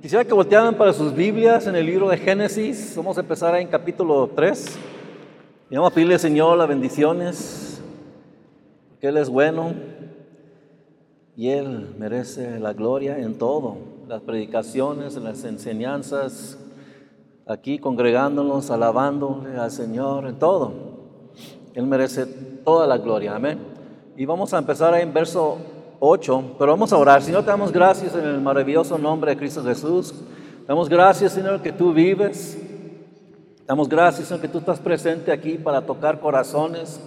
Quisiera que voltearan para sus Biblias en el libro de Génesis. Vamos a empezar en capítulo 3. Y vamos a pedirle al Señor las bendiciones, porque Él es bueno y Él merece la gloria en todo. Las predicaciones, las enseñanzas, aquí congregándonos, alabándole al Señor, en todo. Él merece toda la gloria. Amén. Y vamos a empezar en verso 8, pero vamos a orar. Señor, te damos gracias en el maravilloso nombre de Cristo Jesús. Damos gracias, Señor, que tú vives. Damos gracias, Señor, que tú estás presente aquí para tocar corazones,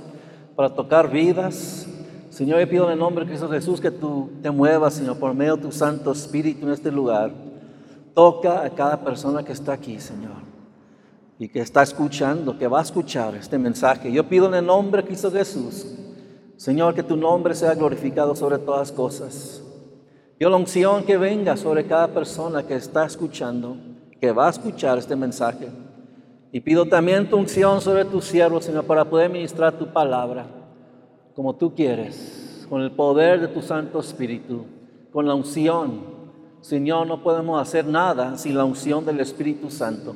para tocar vidas. Señor, yo pido en el nombre de Cristo Jesús que tú te muevas, Señor, por medio de tu Santo Espíritu en este lugar. Toca a cada persona que está aquí, Señor, y que está escuchando, que va a escuchar este mensaje. Yo pido en el nombre de Cristo Jesús Señor, que tu nombre sea glorificado sobre todas cosas. Yo la unción que venga sobre cada persona que está escuchando, que va a escuchar este mensaje. Y pido también tu unción sobre tu siervo, Señor, para poder ministrar tu palabra como tú quieres, con el poder de tu Santo Espíritu, con la unción. Señor, no podemos hacer nada sin la unción del Espíritu Santo.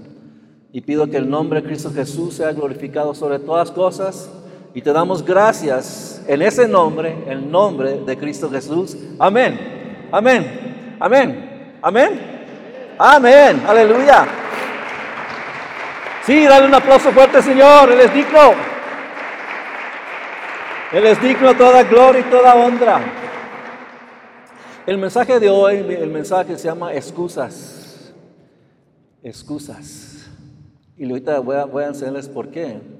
Y pido que el nombre de Cristo Jesús sea glorificado sobre todas cosas y te damos gracias en ese nombre, el nombre de Cristo Jesús. Amén. Amén. Amén. Amén. Amén. Aleluya. Sí, dale un aplauso fuerte, Señor. Él es digno. Él es digno toda gloria y toda honra. El mensaje de hoy, el mensaje se llama excusas. Excusas. Y ahorita voy a, voy a enseñarles por qué.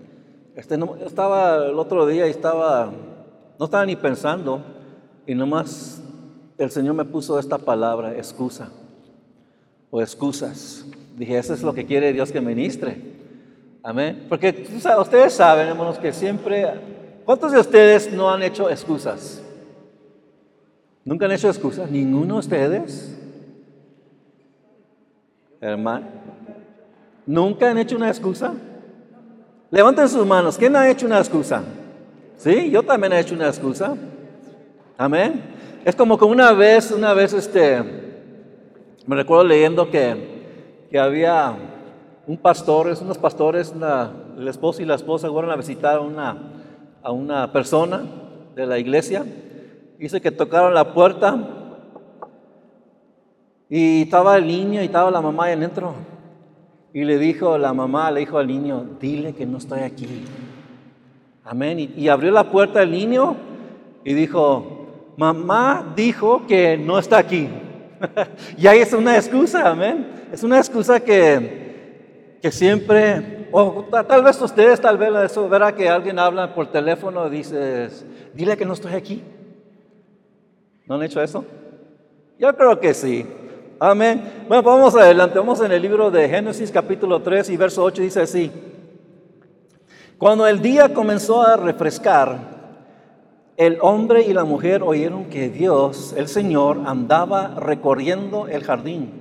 Este, no, estaba el otro día y estaba, no estaba ni pensando y nomás el Señor me puso esta palabra, excusa o excusas. Dije, eso es lo que quiere Dios que ministre. Amén. Porque ustedes saben, hermanos, que siempre, ¿cuántos de ustedes no han hecho excusas? ¿Nunca han hecho excusas? ¿Ninguno de ustedes? Hermano, ¿nunca han hecho una excusa? Levanten sus manos. ¿Quién ha hecho una excusa? Sí, yo también he hecho una excusa. Amén. Es como que una vez, una vez, este, me recuerdo leyendo que, que había un pastor, es unos pastores, el esposo y la esposa fueron a visitar a una, a una persona de la iglesia. Dice que tocaron la puerta y estaba el niño y estaba la mamá ahí adentro. Y le dijo la mamá, le dijo al niño, dile que no estoy aquí. Amén. Y, abrió la puerta el niño y dijo, mamá dijo que no está aquí. y ahí es una excusa, amén. Es una excusa que, que siempre, o tal vez ustedes, tal vez eso, verá que alguien habla por teléfono y dices, dile que no estoy aquí. ¿No han hecho eso? Yo creo que sí. Amén. Bueno, pues vamos adelante. Vamos en el libro de Génesis capítulo 3 y verso 8 dice así. Cuando el día comenzó a refrescar, el hombre y la mujer oyeron que Dios, el Señor, andaba recorriendo el jardín.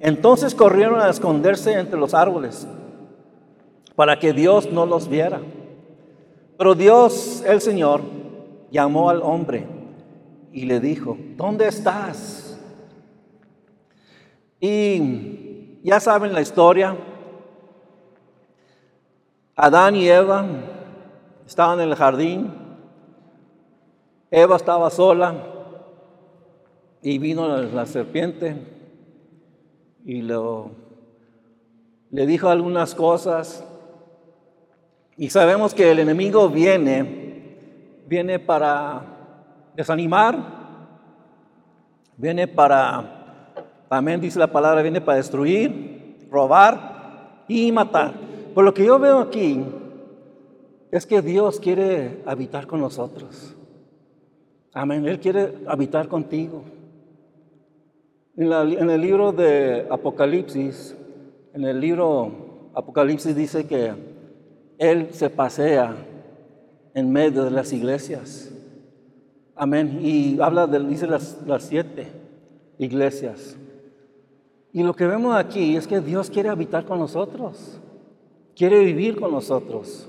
Entonces corrieron a esconderse entre los árboles para que Dios no los viera. Pero Dios, el Señor, llamó al hombre y le dijo, ¿dónde estás? Y ya saben la historia. Adán y Eva estaban en el jardín. Eva estaba sola y vino la, serpiente y lo, le dijo algunas cosas. Y sabemos que el enemigo viene, viene para desanimar, viene para Amén, dice la palabra, viene para destruir, robar y matar. Por lo que yo veo aquí es que Dios quiere habitar con nosotros. Amén, Él quiere habitar contigo. En, en el libro de Apocalipsis, en el libro Apocalipsis dice que Él se pasea en medio de las iglesias. Amén. Y habla de, dice las, las siete iglesias. Y lo que vemos aquí es que Dios quiere habitar con nosotros, quiere vivir con nosotros,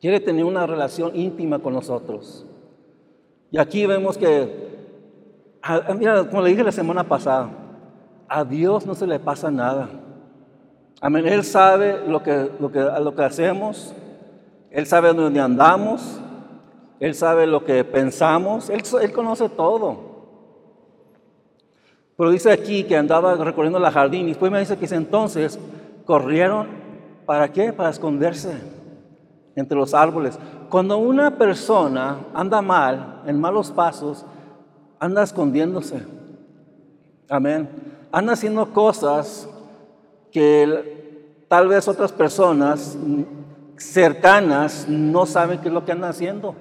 quiere tener una relación íntima con nosotros. Y aquí vemos que, mira, como le dije la semana pasada, a Dios no se le pasa nada. Amén. Él sabe lo que, lo que, lo que hacemos. Él sabe dónde andamos. Él sabe lo que pensamos. Él, él conoce todo. Pero dice aquí que andaba recorriendo la jardín y después me dice que entonces corrieron, ¿para qué? Para esconderse entre los árboles. Cuando una persona anda mal, en malos pasos, anda escondiéndose. Amén. Anda haciendo cosas que tal vez otras personas cercanas no saben qué es lo que andan haciendo.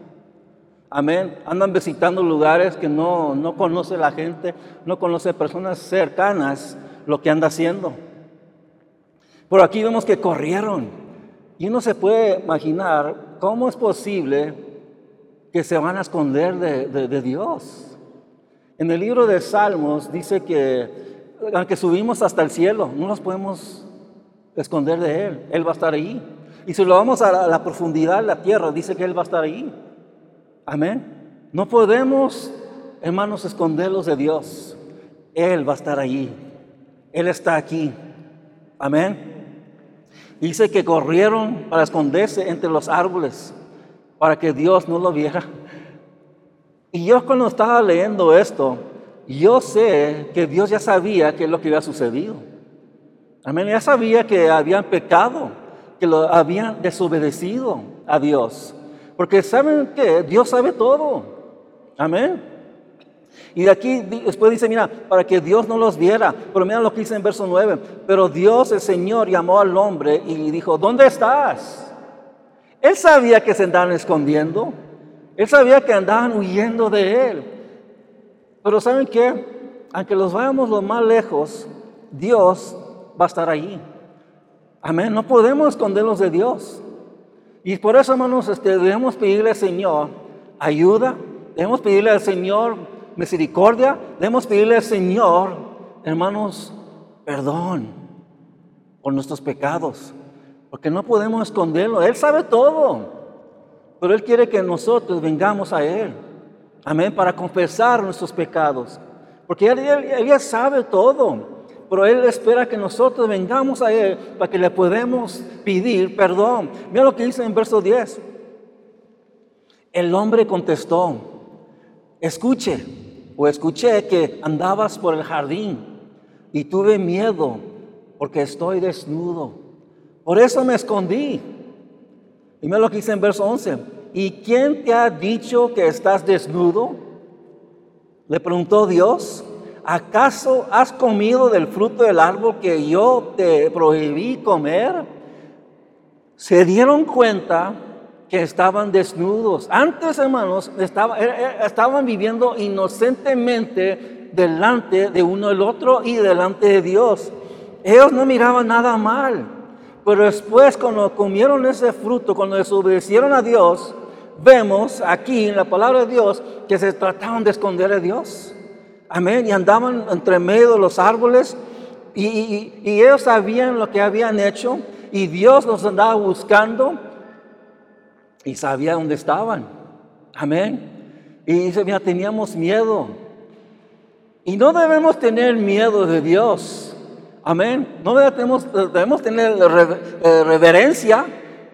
Amén. Andan visitando lugares que no, no conoce la gente, no conoce personas cercanas lo que anda haciendo. Por aquí vemos que corrieron. Y uno se puede imaginar cómo es posible que se van a esconder de, de Dios. En el libro de Salmos dice que aunque subimos hasta el cielo, no nos podemos esconder de Él. Él va a estar ahí. Y si lo vamos a la, profundidad de la tierra, dice que Él va a estar ahí. Amén. No podemos, hermanos, esconderlos de Dios. Él va a estar allí. Él está aquí. Amén. Dice que corrieron para esconderse entre los árboles, para que Dios no lo viera. Y yo cuando estaba leyendo esto, yo sé que Dios ya sabía qué es lo que había sucedido. Amén. Ya sabía que habían pecado, que lo habían desobedecido a Dios. Porque saben que Dios sabe todo. Amén. Y de aquí después dice, mira, para que Dios no los viera. Pero mira lo que dice en verso 9. Pero Dios, el Señor, llamó al hombre y dijo, ¿dónde estás? Él sabía que se andaban escondiendo. Él sabía que andaban huyendo de Él. Pero ¿saben qué? Aunque los vayamos lo más lejos, Dios va a estar ahí. Amén. No podemos esconderlos de Dios. Y por eso, hermanos, este, debemos pedirle al Señor ayuda, debemos pedirle al Señor misericordia, debemos pedirle al Señor, hermanos, perdón por nuestros pecados, porque no podemos esconderlo. Él sabe todo, pero Él quiere que nosotros vengamos a Él, amén, para confesar nuestros pecados, porque Él, él, él ya sabe todo pero Él espera que nosotros vengamos a Él para que le podamos pedir perdón. Mira lo que dice en verso 10. El hombre contestó, escuche o escuché que andabas por el jardín y tuve miedo porque estoy desnudo. Por eso me escondí. Y mira lo que dice en verso 11. ¿Y quién te ha dicho que estás desnudo? Le preguntó Dios. ¿Acaso has comido del fruto del árbol que yo te prohibí comer? Se dieron cuenta que estaban desnudos. Antes, hermanos, eh, eh, estaban viviendo inocentemente delante de uno del otro y delante de Dios. Ellos no miraban nada mal. Pero después, cuando comieron ese fruto, cuando desobedecieron a Dios, vemos aquí en la palabra de Dios que se trataban de esconder a Dios. Amén. Y andaban entre medio de los árboles y, ellos sabían lo que habían hecho y Dios los andaba buscando y sabía dónde estaban. Amén. Y dice, mira, teníamos miedo. Y no debemos tener miedo de Dios. Amén. No debemos, debemos tener eh, reverencia.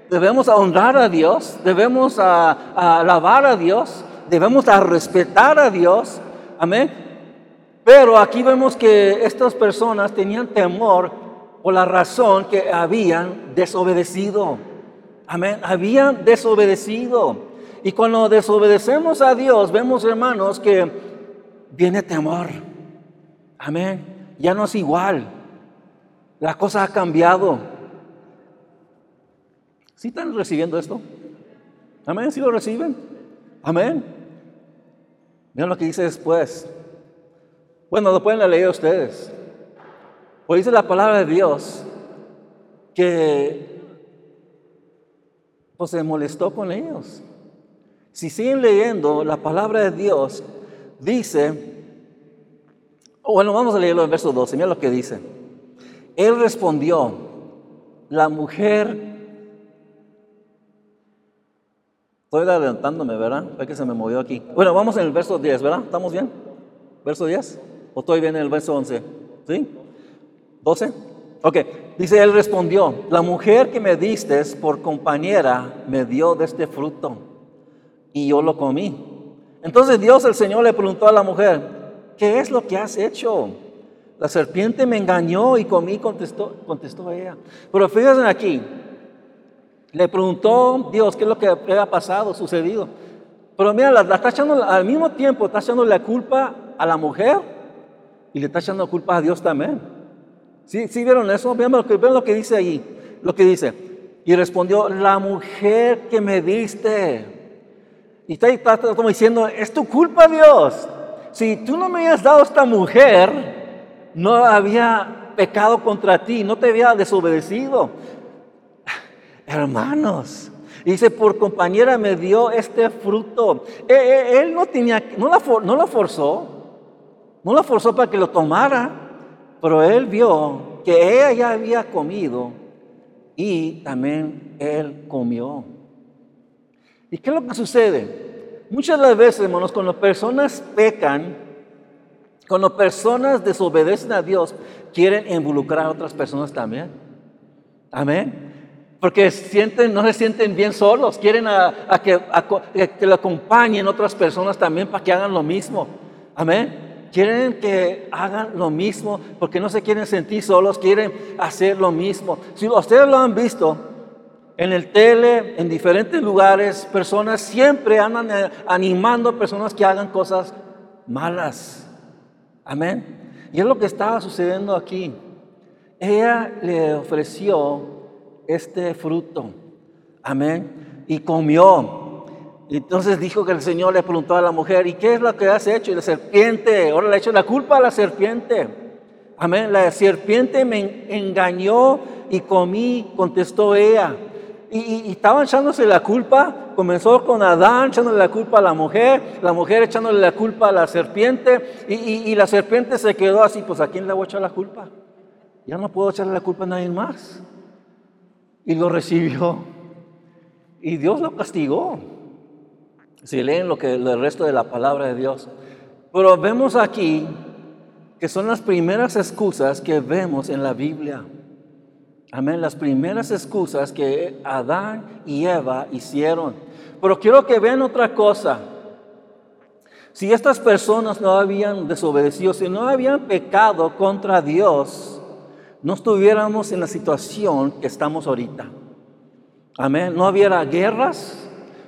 Debemos honrar a Dios. Debemos alabar a Dios. Debemos respetar a Dios. Amén. Pero aquí vemos que estas personas tenían temor por la razón que habían desobedecido. Amén. Habían desobedecido. Y cuando desobedecemos a Dios, vemos, hermanos, que viene temor. Amén. Ya no es igual. La cosa ha cambiado. ¿Sí están recibiendo esto? Amén. ¿Sí lo reciben? Amén. Miren lo que dice después. Bueno, lo pueden leer ustedes. Pues dice la palabra de Dios que pues se molestó con ellos. Si siguen leyendo la palabra de Dios, dice, bueno, vamos a leerlo en verso 12, mira lo que dice. Él respondió, la mujer, estoy adelantándome, ¿verdad? Ve que se me movió aquí. Bueno, vamos en el verso 10, ¿verdad? ¿Estamos bien? Verso 10. ¿O estoy bien en el verso 11? ¿Sí? 12. Ok, dice, él respondió, la mujer que me diste por compañera me dio de este fruto y yo lo comí. Entonces Dios el Señor le preguntó a la mujer, ¿qué es lo que has hecho? La serpiente me engañó y comí, contestó, contestó ella. Pero fíjense aquí, le preguntó Dios qué es lo que había pasado, sucedido. Pero mira, la, está echando, al mismo tiempo está echando la culpa a la mujer y le está echando culpa a Dios también. ¿Sí, sí vieron eso? Vean lo, que, dice ahí. Lo que dice. Y respondió, la mujer que me diste. Y está, está, está como diciendo, es tu culpa Dios. Si tú no me habías dado esta mujer, no había pecado contra ti, no te había desobedecido. Hermanos, dice, por compañera me dio este fruto. Eh, eh, él no tenía, no la, no la forzó, no la forzó para que lo tomara, pero él vio que ella ya había comido y también él comió. ¿Y qué es lo que sucede? Muchas de las veces, hermanos, cuando personas pecan, cuando personas desobedecen a Dios, quieren involucrar a otras personas también. Amén. Porque sienten, no se sienten bien solos, quieren a, que, que le acompañen otras personas también para que hagan lo mismo. Amén. Quieren que hagan lo mismo porque no se quieren sentir solos, quieren hacer lo mismo. Si ustedes lo han visto en el tele, en diferentes lugares, personas siempre andan eh, animando a personas que hagan cosas malas. Amén. Y es lo que estaba sucediendo aquí. Ella le ofreció este fruto. Amén. Y comió. Entonces dijo que el Señor le preguntó a la mujer, ¿y qué es lo que has hecho? Y la serpiente, ahora le ha hecho la culpa a la serpiente. Amén. La serpiente me engañó y comí, contestó ella. Y, estaba echándose la culpa, comenzó con Adán echándole la culpa a la mujer, la mujer echándole la culpa a la serpiente, y, y la serpiente se quedó así, pues ¿a quién le voy a echar la culpa? Ya no puedo echarle la culpa a nadie más y lo recibió. Y Dios lo castigó. Si leen lo que el resto de la palabra de Dios. Pero vemos aquí que son las primeras excusas que vemos en la Biblia. Amén, las primeras excusas que Adán y Eva hicieron. Pero quiero que vean otra cosa. Si estas personas no habían desobedecido, si no habían pecado contra Dios, no estuviéramos en la situación que estamos ahorita. Amén. No hubiera guerras,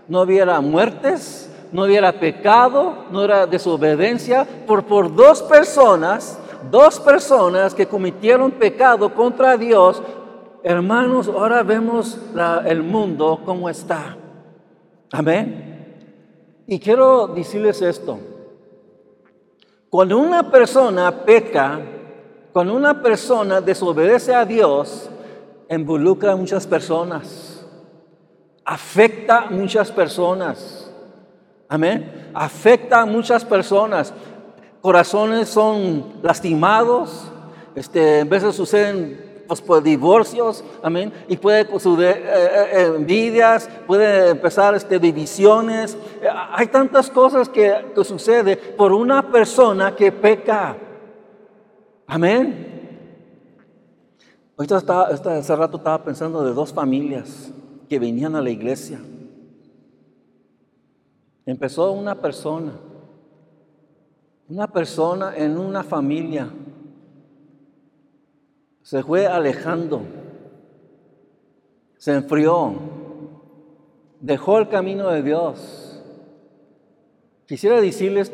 no hubiera muertes, no hubiera pecado, no hubiera desobediencia por, por dos personas, dos personas que cometieron pecado contra Dios. Hermanos, ahora vemos el mundo como está. Amén. Y quiero decirles esto. Cuando una persona peca, cuando una persona desobedece a Dios, involucra a muchas personas, afecta a muchas personas. Amén. Afecta a muchas personas. Corazones son lastimados. Este, en veces suceden pues, divorcios, amén, y puede suceder eh, eh, envidias, puede empezar este, divisiones. Hay tantas cosas que, que sucede por una persona que peca. Amén. Ahorita estaba, hace rato estaba pensando de dos familias que venían a la iglesia. Empezó una persona, una persona en una familia, se fue alejando, se enfrió, dejó el camino de Dios. Quisiera decirles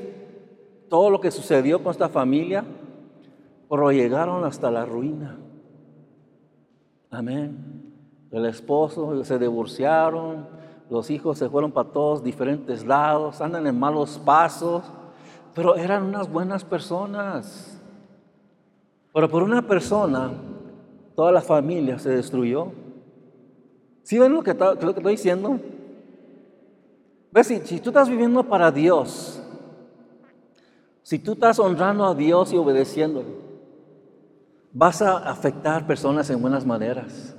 todo lo que sucedió con esta familia pero llegaron hasta la ruina. Amén. El esposo se divorciaron, los hijos se fueron para todos diferentes lados, andan en malos pasos, pero eran unas buenas personas. Pero por una persona, toda la familia se destruyó. ¿Sí ven lo que, estoy diciendo? ¿Ves? Si, si tú estás viviendo para Dios, si tú estás honrando a Dios y obedeciéndole, vas a afectar personas en buenas maneras.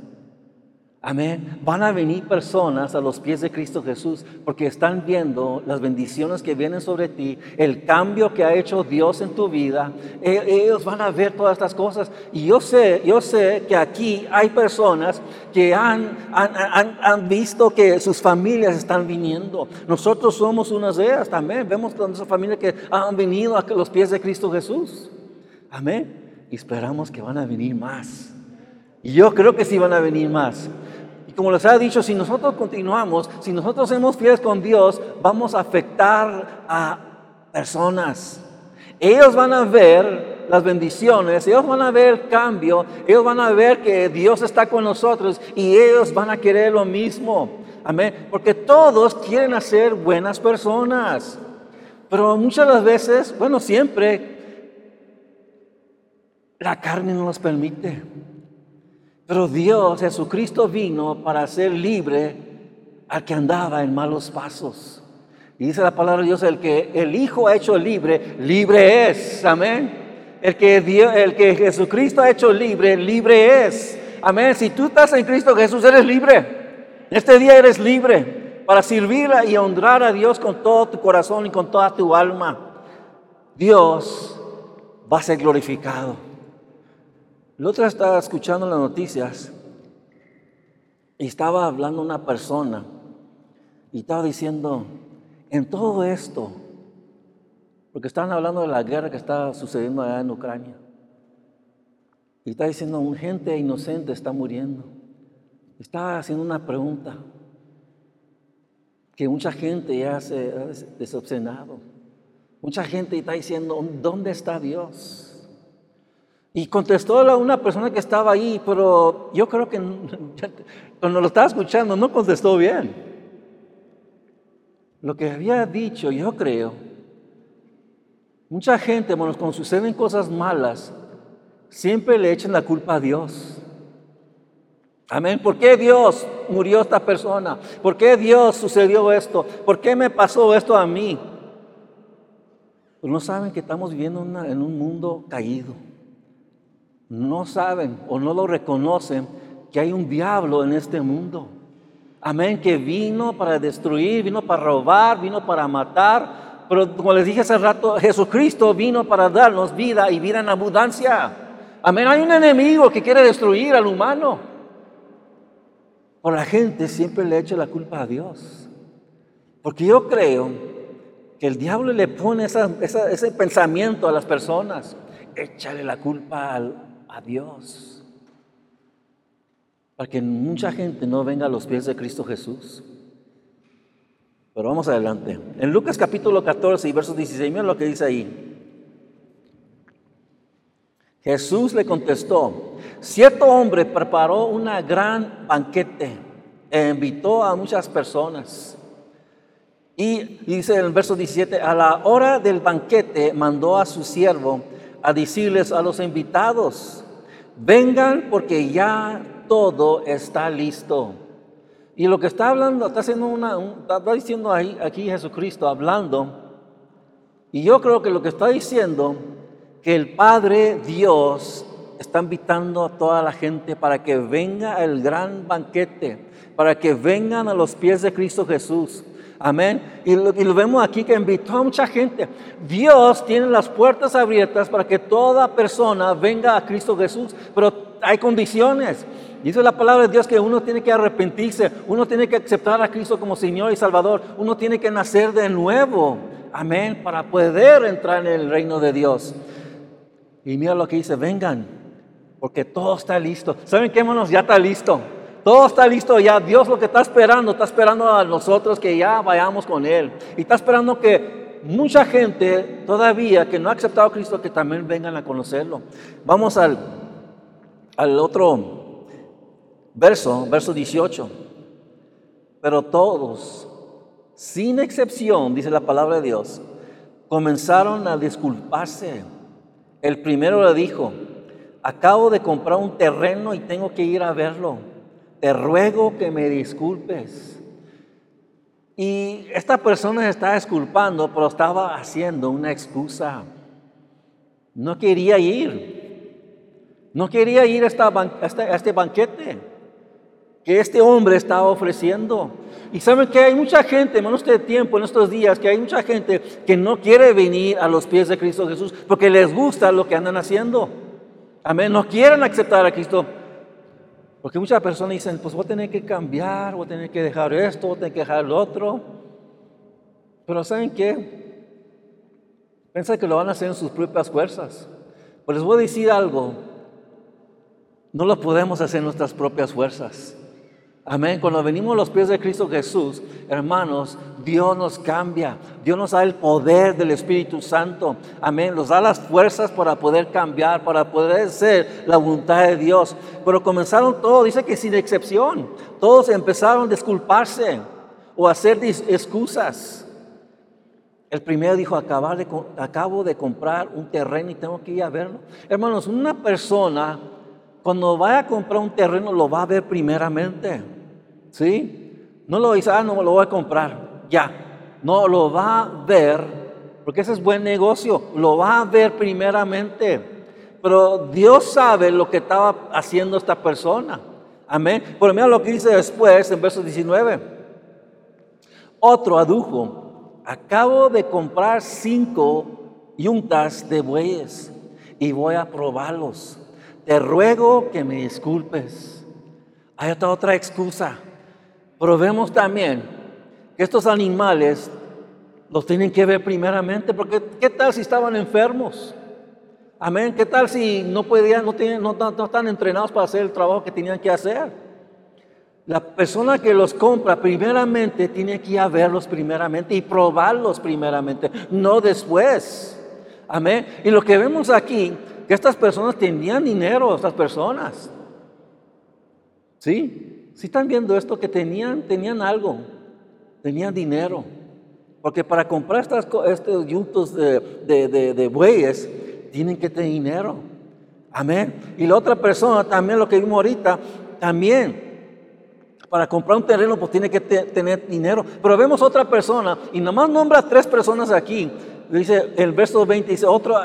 Amén. Van a venir personas a los pies de Cristo Jesús porque están viendo las bendiciones que vienen sobre ti, el cambio que ha hecho Dios en tu vida. E, ellos van a ver todas estas cosas. Y yo sé, yo sé que aquí hay personas que han, han, han, visto que sus familias están viniendo. Nosotros somos unas de ellas también. Vemos con esa familia que han venido a los pies de Cristo Jesús. Amén. Y esperamos que van a venir más. Y yo creo que sí van a venir más. Y como les ha dicho, si nosotros continuamos, si nosotros somos fieles con Dios, vamos a afectar a personas. Ellos van a ver las bendiciones, ellos van a ver el cambio, ellos van a ver que Dios está con nosotros y ellos van a querer lo mismo. Amén. Porque todos quieren ser buenas personas. Pero muchas de las veces, bueno, siempre, la carne no nos permite. Pero Dios, Jesucristo vino para ser libre al que andaba en malos pasos. Y dice la palabra de Dios, el que el Hijo ha hecho libre, libre es. Amén. El que, el que Jesucristo ha hecho libre, libre es. Amén. Si tú estás en Cristo Jesús, eres libre. Este día eres libre para servir y honrar a Dios con todo tu corazón y con toda tu alma. Dios va a ser glorificado. El otro estaba escuchando las noticias y estaba hablando una persona y estaba diciendo, en todo esto, porque estaban hablando de la guerra que está sucediendo allá en Ucrania, y está diciendo, gente inocente está muriendo. Estaba haciendo una pregunta que mucha gente ya se ha desobsenado. Mucha gente está diciendo, ¿dónde está Dios? Y contestó a una persona que estaba ahí, pero yo creo que cuando lo estaba escuchando no contestó bien. Lo que había dicho, yo creo, mucha gente, bueno, cuando suceden cosas malas, siempre le echan la culpa a Dios. Amén. ¿Por qué Dios murió esta persona? ¿Por qué Dios sucedió esto? ¿Por qué me pasó esto a mí? Pues no saben que estamos viviendo en un mundo caído no saben o no lo reconocen que hay un diablo en este mundo. Amén, que vino para destruir, vino para robar, vino para matar. Pero como les dije hace rato, Jesucristo vino para darnos vida y vida en abundancia. Amén, hay un enemigo que quiere destruir al humano. Por la gente siempre le echa la culpa a Dios. Porque yo creo que el diablo le pone ese pensamiento a las personas. Échale la culpa al, a Dios. Para que mucha gente no venga a los pies de Cristo Jesús. Pero vamos adelante. En Lucas capítulo 14 y versos 16, miren lo que dice ahí. Jesús le contestó, cierto hombre preparó una gran banquete e invitó a muchas personas. Y dice en el verso 17, a la hora del banquete mandó a su siervo a decirles a los invitados, vengan porque ya todo está listo. Y lo que está hablando, está haciendo una, está diciendo ahí, aquí Jesucristo hablando, y yo creo que lo que está diciendo, que el Padre Dios está invitando a toda la gente para que venga el gran banquete, para que vengan a los pies de Cristo Jesús. Amén. Y lo, vemos aquí que invitó a mucha gente. Dios tiene las puertas abiertas para que toda persona venga a Cristo Jesús, pero hay condiciones. Dice la palabra de Dios que uno tiene que arrepentirse, uno tiene que aceptar a Cristo como Señor y Salvador, uno tiene que nacer de nuevo. Amén. Para poder entrar en el reino de Dios. Y mira lo que dice, vengan, porque todo está listo. ¿Saben qué, hermanos? Ya está listo. Todo está listo ya. Dios lo que está esperando, está esperando a nosotros que ya vayamos con Él. Y está esperando que mucha gente todavía que no ha aceptado a Cristo, que también vengan a conocerlo. Vamos al, al otro verso, verso 18. Pero todos, sin excepción, dice la palabra de Dios, comenzaron a disculparse. El primero le dijo, acabo de comprar un terreno y tengo que ir a verlo te ruego que me disculpes. Y esta persona se estaba disculpando, pero estaba haciendo una excusa. No quería ir. No quería ir a, esta, este banquete. que este hombre estaba ofreciendo. Y saben que hay mucha gente, menos de tiempo en estos días, que hay mucha gente que no quiere venir a los pies de Cristo Jesús porque les gusta lo que andan haciendo. Amén, no quieren aceptar a Cristo. Porque muchas personas dicen, pues voy a tener que cambiar, voy a tener que dejar esto, voy a tener que dejar lo otro. Pero ¿saben qué? Piensan que lo van a hacer en sus propias fuerzas. Pues les voy a decir algo. No lo podemos hacer en nuestras propias fuerzas. Amén. Cuando venimos a los pies de Cristo Jesús, hermanos, Dios nos cambia. Dios nos da el poder del Espíritu Santo. Amén. Nos da las fuerzas para poder cambiar, para poder ser la voluntad de Dios. Pero comenzaron todos, dice que sin excepción, todos empezaron a disculparse o a hacer excusas. El primero dijo, acabo de comprar un terreno y tengo que ir a verlo. Hermanos, una persona cuando vaya a comprar un terreno lo va a ver primeramente. ¿Sí? No lo dice, ah, no lo voy a comprar. Ya. No, lo va a ver, porque ese es buen negocio. Lo va a ver primeramente. Pero Dios sabe lo que estaba haciendo esta persona. Amén. Pero mira lo que dice después en verso 19. Otro adujo, acabo de comprar cinco yuntas de bueyes y voy a probarlos te ruego que me disculpes. Hay otra, otra excusa. Pero vemos también estos animales los tienen que ver primeramente, porque ¿qué tal si estaban enfermos? Amén. ¿Qué tal si no podían, no, tienen, no, no, están entrenados para hacer el trabajo que tenían que hacer? La persona que los compra primeramente tiene que ir a verlos primeramente y probarlos primeramente, no después. Amén. Y lo que vemos aquí que estas personas tenían dinero, estas personas. ¿Sí? ¿Sí están viendo esto? Que tenían, tenían algo, tenían dinero. Porque para comprar estas, estos yuntos de, de, bueyes, tienen que tener dinero. Amén. Y la otra persona, también lo que vimos ahorita, también para comprar un terreno, pues tiene que tener dinero. Pero vemos otra persona, y nomás nombra tres personas aquí. Dice el verso 20, dice, otro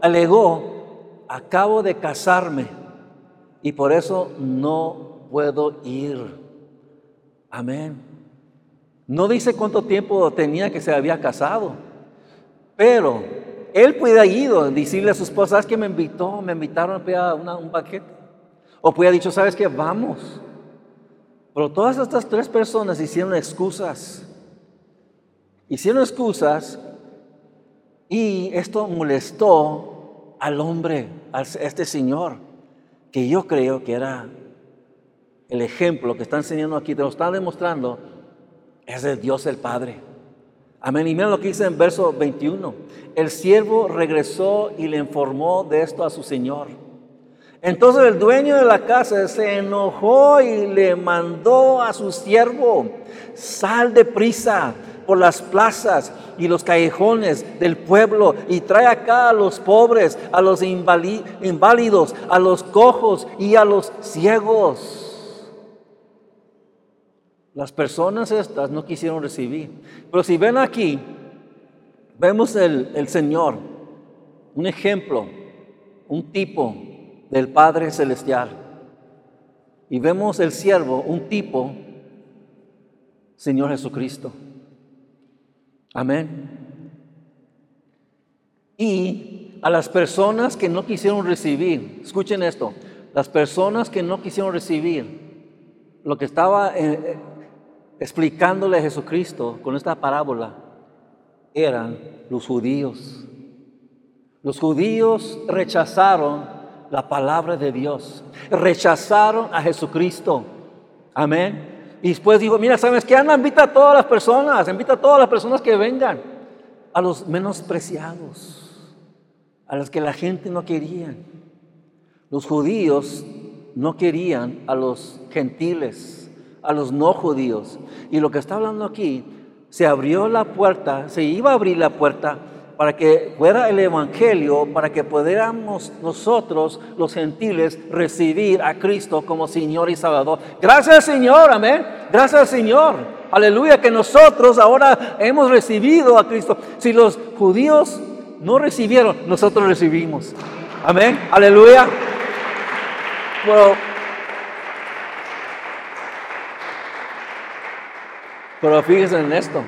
alegó acabo de casarme y por eso no puedo ir. Amén. No dice cuánto tiempo tenía que se había casado, pero él puede haber ido, decirle a su esposa, ¿sabes que me invitó? Me invitaron a un paquete. O puede haber dicho, ¿sabes qué? Vamos. Pero todas estas tres personas hicieron excusas. Hicieron excusas y esto molestó al hombre, a este señor, que yo creo que era el ejemplo que está enseñando aquí, te lo está demostrando, es el Dios el Padre. Amén. Y mira lo que dice en verso 21. El siervo regresó y le informó de esto a su señor. Entonces el dueño de la casa se enojó y le mandó a su siervo, sal de prisa por las plazas y los callejones del pueblo y trae acá a los pobres, a los inválidos, a los cojos y a los ciegos. Las personas estas no quisieron recibir. Pero si ven aquí, vemos el, el Señor, un ejemplo, un tipo del Padre Celestial. Y vemos el siervo, un tipo, Señor Jesucristo. Amén. Y a las personas que no quisieron recibir, escuchen esto, las personas que no quisieron recibir lo que estaba eh, explicándole a Jesucristo con esta parábola eran los judíos. Los judíos rechazaron la palabra de Dios, rechazaron a Jesucristo. Amén. Y después dijo, mira, ¿sabes qué? Anda, invita a todas las personas, invita a todas las personas que vengan, a los menospreciados, a los que la gente no quería. Los judíos no querían a los gentiles, a los no judíos. Y lo que está hablando aquí, se abrió la puerta, se iba a abrir la puerta para que fuera el Evangelio, para que pudiéramos nosotros, los gentiles, recibir a Cristo como Señor y Salvador. Gracias Señor, amén. Gracias Señor. Aleluya, que nosotros ahora hemos recibido a Cristo. Si los judíos no recibieron, nosotros recibimos. Amén. Aleluya. Bueno, Pero fíjense en esto,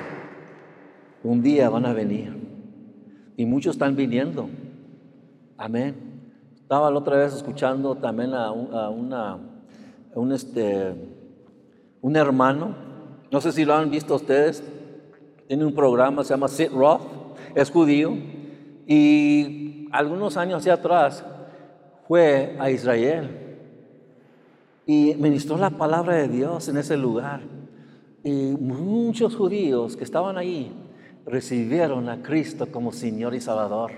un día van a venir. Y muchos están viniendo. Amén. Estaba la otra vez escuchando también a, una, un, este, un hermano, no sé si lo han visto ustedes, tiene un programa, se llama Sit Roth, es judío, y algunos años hacia atrás fue a Israel. Y ministró la palabra de Dios en ese lugar. Y muchos judíos que estaban ahí recibieron a Cristo como Señor y Salvador.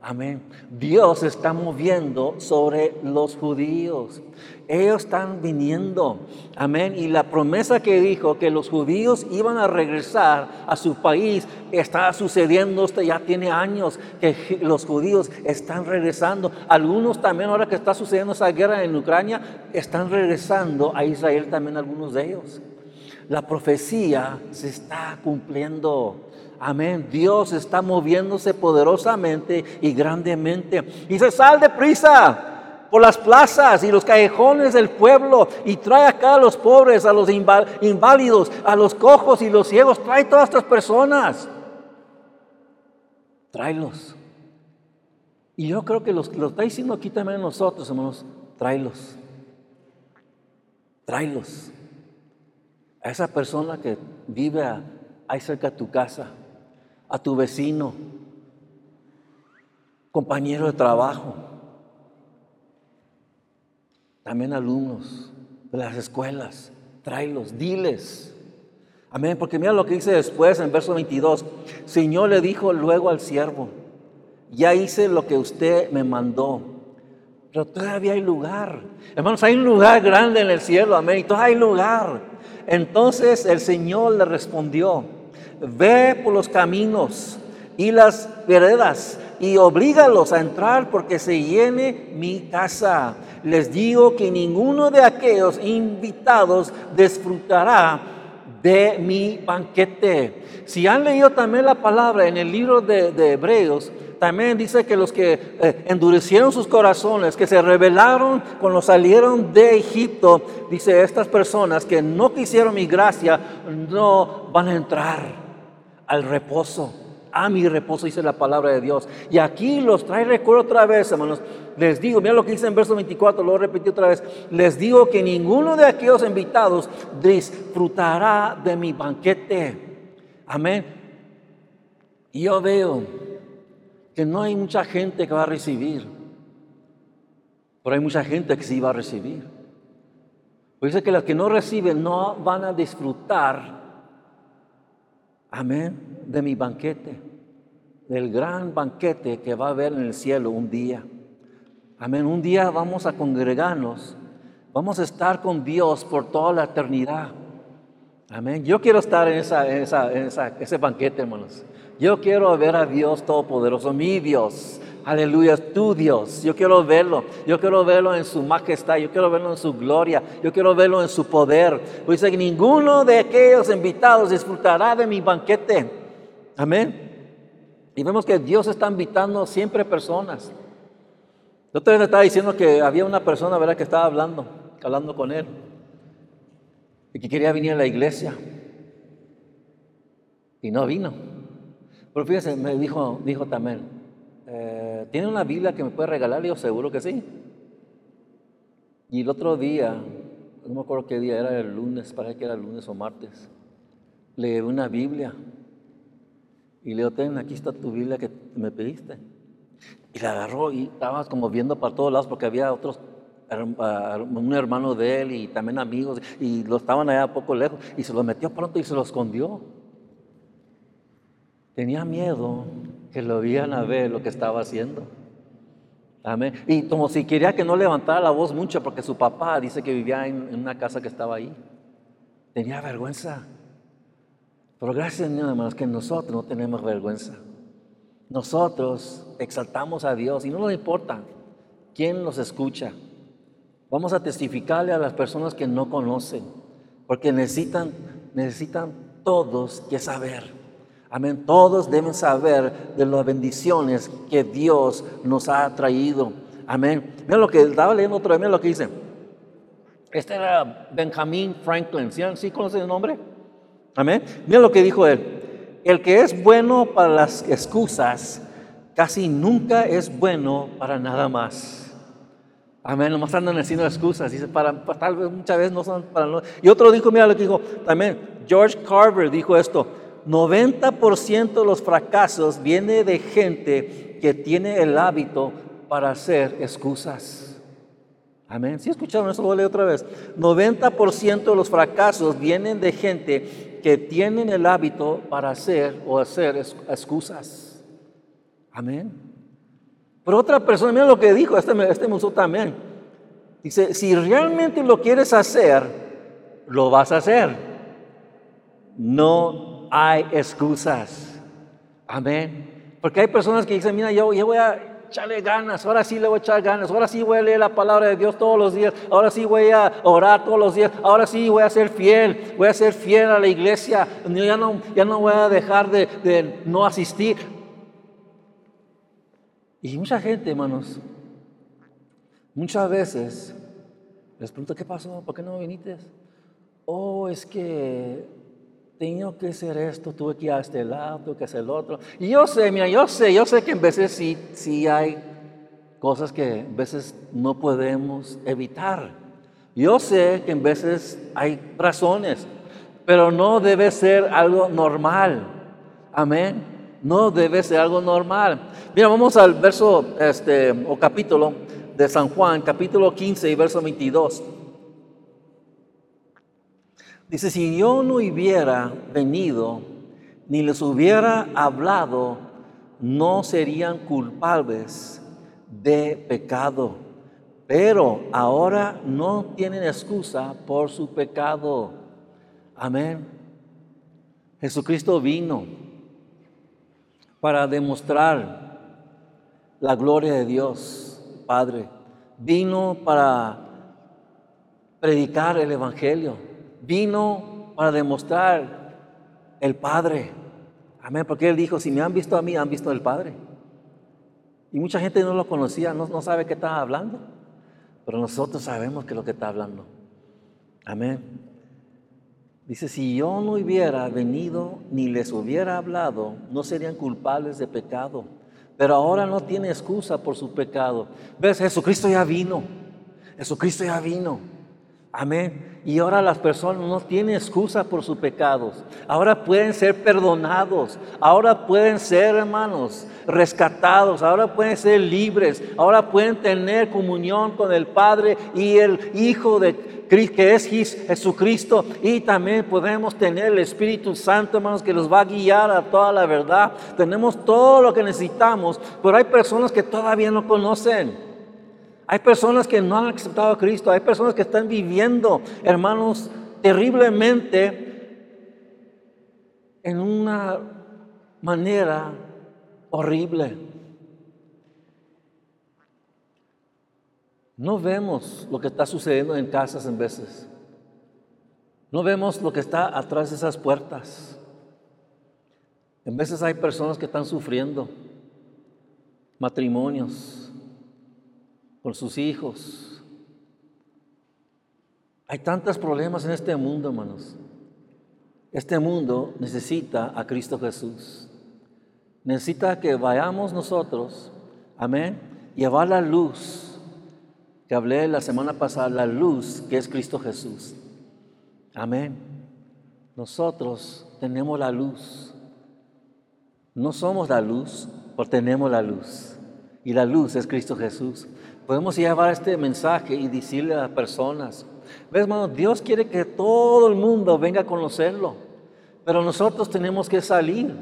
Amén. Dios está moviendo sobre los judíos. Ellos están viniendo. Amén. Y la promesa que dijo que los judíos iban a regresar a su país está sucediendo. Ya tiene años que los judíos están regresando. Algunos también, ahora que está sucediendo esa guerra en Ucrania, están regresando a Israel también algunos de ellos. La profecía se está cumpliendo. Amén. Dios está moviéndose poderosamente y grandemente. Y se sal de prisa por las plazas y los callejones del pueblo y trae acá a los pobres, a los inválidos, a los cojos y los ciegos. Trae todas estas personas. Tráelos. Y yo creo que los, lo está diciendo aquí también nosotros, hermanos. Tráelos. Tráelos. A esa persona que vive ahí cerca de tu casa a tu vecino, compañero de trabajo, también alumnos de las escuelas, tráelos, diles. Amén, porque mira lo que dice después en verso 22. Señor le dijo luego al siervo, ya hice lo que usted me mandó, pero todavía hay lugar. Hermanos, hay un lugar grande en el cielo, amén, y todavía hay lugar. Entonces el Señor le respondió, ve por los caminos y las veredas y oblígalos a entrar porque se llene mi casa. Les digo que ninguno de aquellos invitados disfrutará de mi banquete. Si han leído también la palabra en el libro de, Hebreos, también dice que los que eh, endurecieron sus corazones, que se rebelaron cuando salieron de Egipto, dice estas personas que no quisieron mi gracia, no van a entrar al reposo. A mi reposo dice la palabra de Dios. Y aquí los trae recuerdo otra vez, hermanos. Les digo, mira lo que dice en verso 24, lo repetí otra vez. Les digo que ninguno de aquellos invitados disfrutará de mi banquete. Amén. Y yo veo que no hay mucha gente que va a recibir, pero hay mucha gente que sí va a recibir. Pues dice que los que no reciben no van a disfrutar Amén. De mi banquete. Del gran banquete que va a haber en el cielo un día. Amén. Un día vamos a congregarnos. Vamos a estar con Dios por toda la eternidad. Amén. Yo quiero estar en, esa, en, esa, ese banquete, hermanos. Yo quiero ver a Dios Todopoderoso, mi Dios. Aleluya, tu Dios. Yo quiero verlo. Yo quiero verlo en su majestad. Yo quiero verlo en su gloria. Yo quiero verlo en su poder. Pues dice que ninguno de aquellos invitados disfrutará de mi banquete. Amén. Y vemos que Dios está invitando siempre personas. Yo te estaba diciendo que había una persona, ¿verdad?, que estaba hablando, hablando con él. Y que quería venir a la iglesia. Y no vino. Pero fíjese, me dijo, dijo también, eh, ¿tiene una Biblia que me puede regalar? yo, seguro que sí. Y el otro día, no me acuerdo qué día era, el lunes, parece que era lunes o martes, leí una Biblia. Y le digo, ten, aquí está tu Biblia que me pediste. Y la agarró y estaba como viendo para todos lados porque había otros, un hermano de él y también amigos, y lo estaban allá poco lejos, y se lo metió pronto y se lo escondió. Tenía miedo que lo vieran a ver lo que estaba haciendo. Amén. Y como si quería que no levantara la voz mucho porque su papá dice que vivía en, una casa que estaba ahí. Tenía vergüenza. Pero gracias, Señor, hermanos, que nosotros no tenemos vergüenza. Nosotros exaltamos a Dios y no nos importa quién nos escucha. Vamos a testificarle a las personas que no conocen, porque necesitan, necesitan todos que saber. Amén. Todos deben saber de las bendiciones que Dios nos ha traído. Amén. Mira lo que estaba leyendo otra vez, mira lo que dice. Este era Benjamin Franklin. ¿Sí, ¿Sí conocen el nombre? Amén. Mira lo que dijo él. El que es bueno para las excusas, casi nunca es bueno para nada más. Amén, nomás andan haciendo excusas. Dice, para, tal vez muchas veces no son para no. Y otro dijo, mira lo que dijo también, George Carver dijo esto, 90% de los fracasos viene de gente que tiene el hábito para hacer excusas. Amén. Si escucharon eso, lo voy a leer otra vez. 90% de los fracasos vienen de gente que tienen el hábito para hacer o hacer excusas. Amén. Pero otra persona, mira lo que dijo, este este también. Dice, si realmente lo quieres hacer, lo vas a hacer. No hay excusas. Amén. Porque hay personas que dicen, mira, yo, yo voy a echarle ganas, ahora sí le voy a echar ganas, ahora sí voy a leer la palabra de Dios todos los días, ahora sí voy a orar todos los días, ahora sí voy a ser fiel, voy a ser fiel a la iglesia, ya no, ya no voy a dejar de, de no asistir. Y mucha gente, hermanos, muchas veces les pregunto, ¿qué pasó? ¿Por qué no viniste? Oh, es que tengo que hacer esto, tuve que ir a este lado, que hacer el otro. Y yo sé, mira, yo sé, yo sé que en veces sí, sí hay cosas que en veces no podemos evitar. Yo sé que en veces hay razones, pero no debe ser algo normal. Amén. No debe ser algo normal. Mira, vamos al verso este, o capítulo de San Juan, capítulo 15 y verso 22. Dice, si yo no hubiera venido ni les hubiera hablado, no serían culpables de pecado. Pero ahora no tienen excusa por su pecado. Amén. Jesucristo vino para demostrar la gloria de Dios, Padre. Vino para predicar el Evangelio. Vino para demostrar el Padre. Amén, porque Él dijo, si me han visto a mí, han visto al Padre. Y mucha gente no lo conocía, no, sabe qué está hablando. Pero nosotros sabemos que es lo que está hablando. Amén. Dice, si yo no hubiera venido ni les hubiera hablado, no serían culpables de pecado. Pero ahora no tiene excusa por su pecado. ¿Ves? Jesucristo ya vino. Jesucristo ya vino. Amén. Y ahora las personas no tienen excusa por sus pecados. Ahora pueden ser perdonados. Ahora pueden ser, hermanos, rescatados. Ahora pueden ser libres. Ahora pueden tener comunión con el Padre y el Hijo de que es Jesucristo. Y también podemos tener el Espíritu Santo, hermanos, que nos va a guiar a toda la verdad. Tenemos todo lo que necesitamos, pero hay personas que todavía no conocen. Hay personas que no han aceptado a Cristo. Hay personas que están viviendo, hermanos, terriblemente en una manera horrible. No vemos lo que está sucediendo en casas en veces. No vemos lo que está atrás de esas puertas. En veces hay personas que están sufriendo matrimonios con sus hijos. Hay tantos problemas en este mundo, hermanos. Este mundo necesita a Cristo Jesús. Necesita que vayamos nosotros, amén, llevar la luz que hablé la semana pasada, la luz que es Cristo Jesús. Amén. Nosotros tenemos la luz. No somos la luz, pero tenemos la luz. Y la luz es Cristo Jesús. Podemos llevar este mensaje y decirle a las personas, ves hermano, Dios quiere que todo el mundo venga a conocerlo, pero nosotros tenemos que salir,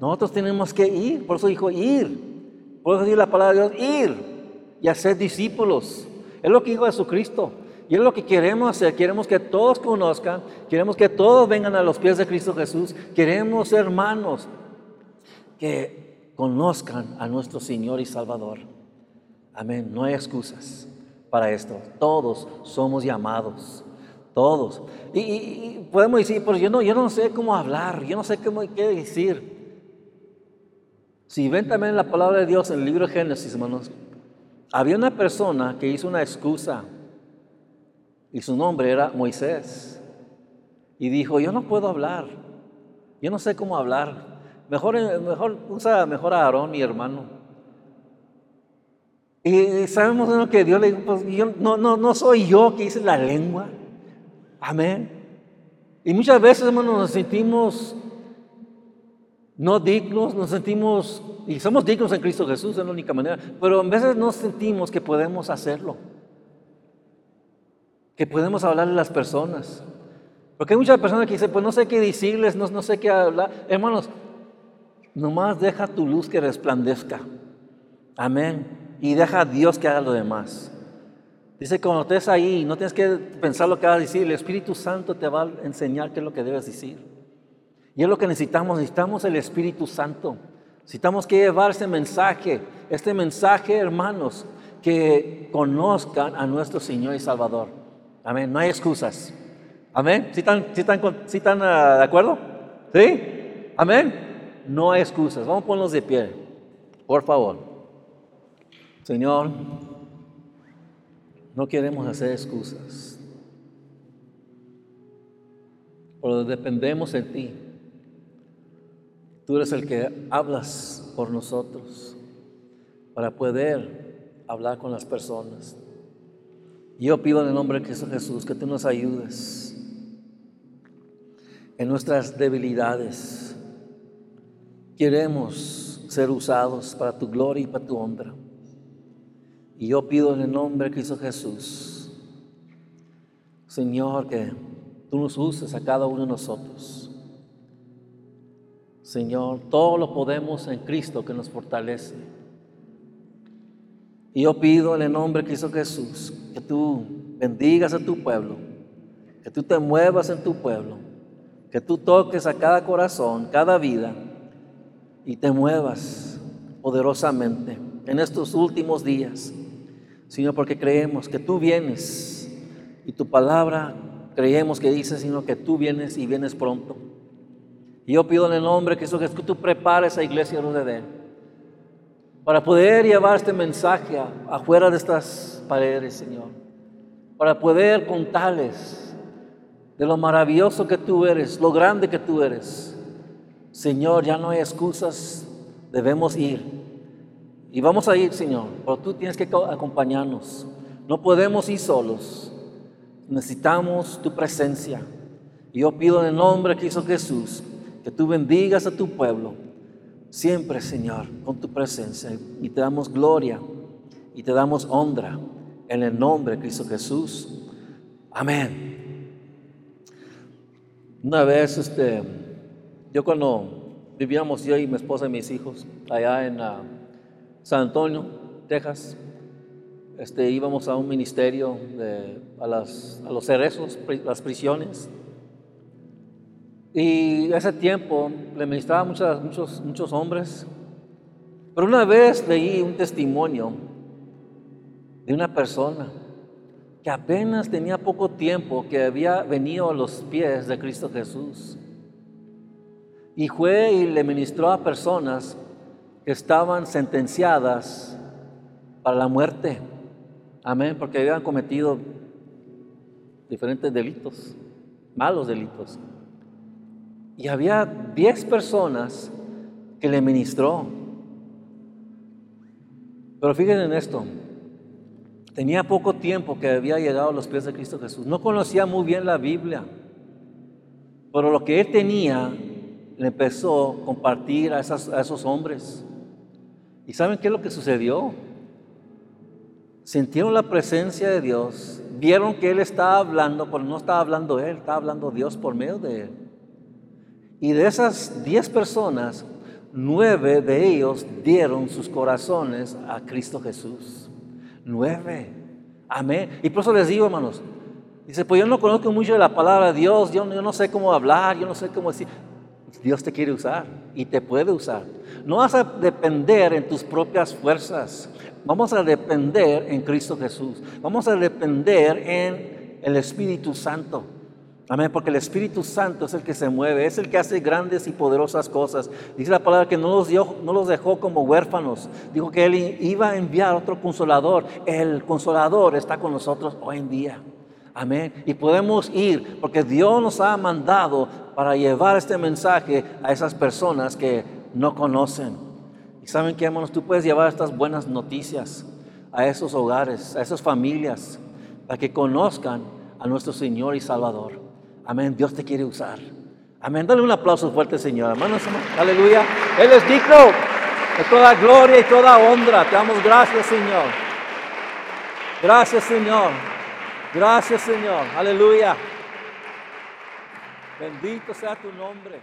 nosotros tenemos que ir, por eso dijo ir, por eso dice la palabra de Dios, ir y hacer discípulos. Es lo que dijo Jesucristo. Y es lo que queremos hacer. Queremos que todos conozcan. Queremos que todos vengan a los pies de Cristo Jesús. Queremos hermanos que conozcan a nuestro Señor y Salvador. Amén. No hay excusas para esto. Todos somos llamados. Todos. Y, podemos decir, pero yo no, yo no sé cómo hablar. Yo no sé cómo, qué decir. Si ven también la palabra de Dios en el libro de Génesis, hermanos, había una persona que hizo una excusa y su nombre era Moisés. Y dijo, yo no puedo hablar. Yo no sé cómo hablar. Mejor, mejor usa mejor a Aarón, mi hermano. Y sabemos que Dios le dijo, pues yo, no, no, no soy yo que hice la lengua. Amén. Y muchas veces, hermanos, nos sentimos no dignos, nos sentimos, y somos dignos en Cristo Jesús, es la única manera, pero a veces no sentimos que podemos hacerlo, que podemos hablarle a las personas. Porque hay muchas personas que dicen, pues no sé qué decirles, no, no sé qué hablar. Hermanos, nomás deja tu luz que resplandezca. Amén. Y deja a Dios que haga lo demás. Dice, cuando estés ahí, no tienes que pensar lo que vas a decir, el Espíritu Santo te va a enseñar qué es lo que debes decir. Y es lo que necesitamos, necesitamos el Espíritu Santo. Necesitamos que llevar ese mensaje, este mensaje, hermanos, que conozcan a nuestro Señor y Salvador. Amén, no hay excusas. Amén. ¿Sí están, están, ah, de acuerdo? ¿Sí? Amén. No hay excusas. Vamos a ponernos de pie. Por favor. Señor, no queremos hacer excusas. Pero dependemos de ti. Tú eres el que hablas por nosotros para poder hablar con las personas. Yo pido en el nombre de Jesús que tú nos ayudes en nuestras debilidades. Queremos ser usados para tu gloria y para tu honra. Y yo pido en el nombre de Cristo Jesús, Señor, que tú nos uses a cada uno de nosotros. Señor, todo lo podemos en Cristo que nos fortalece. Y yo pido en el nombre de Cristo Jesús que tú bendigas a tu pueblo, que tú te muevas en tu pueblo que tú toques a cada corazón, cada vida y te muevas poderosamente en estos últimos días. Señor, porque creemos que tú vienes y tu palabra creemos que dice, sino que tú vienes y vienes pronto. Y yo pido en el nombre de Jesús que tú prepares a Iglesia de para poder llevar este mensaje afuera de estas paredes, Señor. Para poder contarles de lo maravilloso que tú eres, lo grande que tú eres. Señor, ya no hay excusas, debemos ir. Y vamos a ir, Señor, pero tú tienes que acompañarnos. No podemos ir solos. Necesitamos tu presencia. Y yo pido en el nombre de Cristo Jesús que tú bendigas a tu pueblo siempre, Señor, con tu presencia. Y te damos gloria y te damos honra en el nombre de Cristo Jesús. Amén. Una vez, este, yo cuando vivíamos yo y mi esposa y mis hijos allá en ah, San Antonio, Texas, este, íbamos a un ministerio de, a, las, a los cerezos, las prisiones. Y ese tiempo le ministraba a muchos, muchos hombres. Pero una vez leí un testimonio de una persona que apenas tenía poco tiempo que había venido a los pies de Cristo Jesús. Y fue y le ministró a personas estaban sentenciadas para la muerte. Amén, porque habían cometido diferentes delitos, malos delitos. Y había 10 personas que le ministró. Pero fíjense en esto, Tenía poco tiempo que había llegado a los pies de Cristo Jesús. No conocía muy bien la Biblia. Pero lo que él tenía le empezó a compartir a, esos hombres. ¿Y saben qué es lo que sucedió? Sintieron la presencia de Dios, vieron que Él estaba hablando, pero no estaba hablando Él, estaba hablando Dios por medio de Él. Y de esas diez personas, nueve de ellos dieron sus corazones a Cristo Jesús. Nueve. Amén. Y por eso les digo, hermanos, dice, pues yo no conozco mucho de la palabra de Dios, yo, yo no sé cómo hablar, yo no sé cómo decir. Dios te quiere usar y te puede usar. No vas a depender en tus propias fuerzas. Vamos a depender en Cristo Jesús. Vamos a depender en el Espíritu Santo. Amén, porque el Espíritu Santo es el que se mueve, es el que hace grandes y poderosas cosas. Dice la palabra que no los, dio, no los dejó como huérfanos. Dijo que Él iba a enviar otro consolador. El consolador está con nosotros hoy en día. Amén. Y podemos ir porque Dios nos ha mandado para llevar este mensaje a esas personas que no conocen. Y saben que, hermanos, tú puedes llevar estas buenas noticias a esos hogares, a esas familias, para que conozcan a nuestro Señor y Salvador. Amén. Dios te quiere usar. Amén. Dale un aplauso fuerte, Señor. Hermanos, aleluya. Él es digno de toda gloria y toda honra. Te damos gracias, Señor. Gracias, Señor. Gracias, Señor. Aleluya. Bendito sea tu nombre.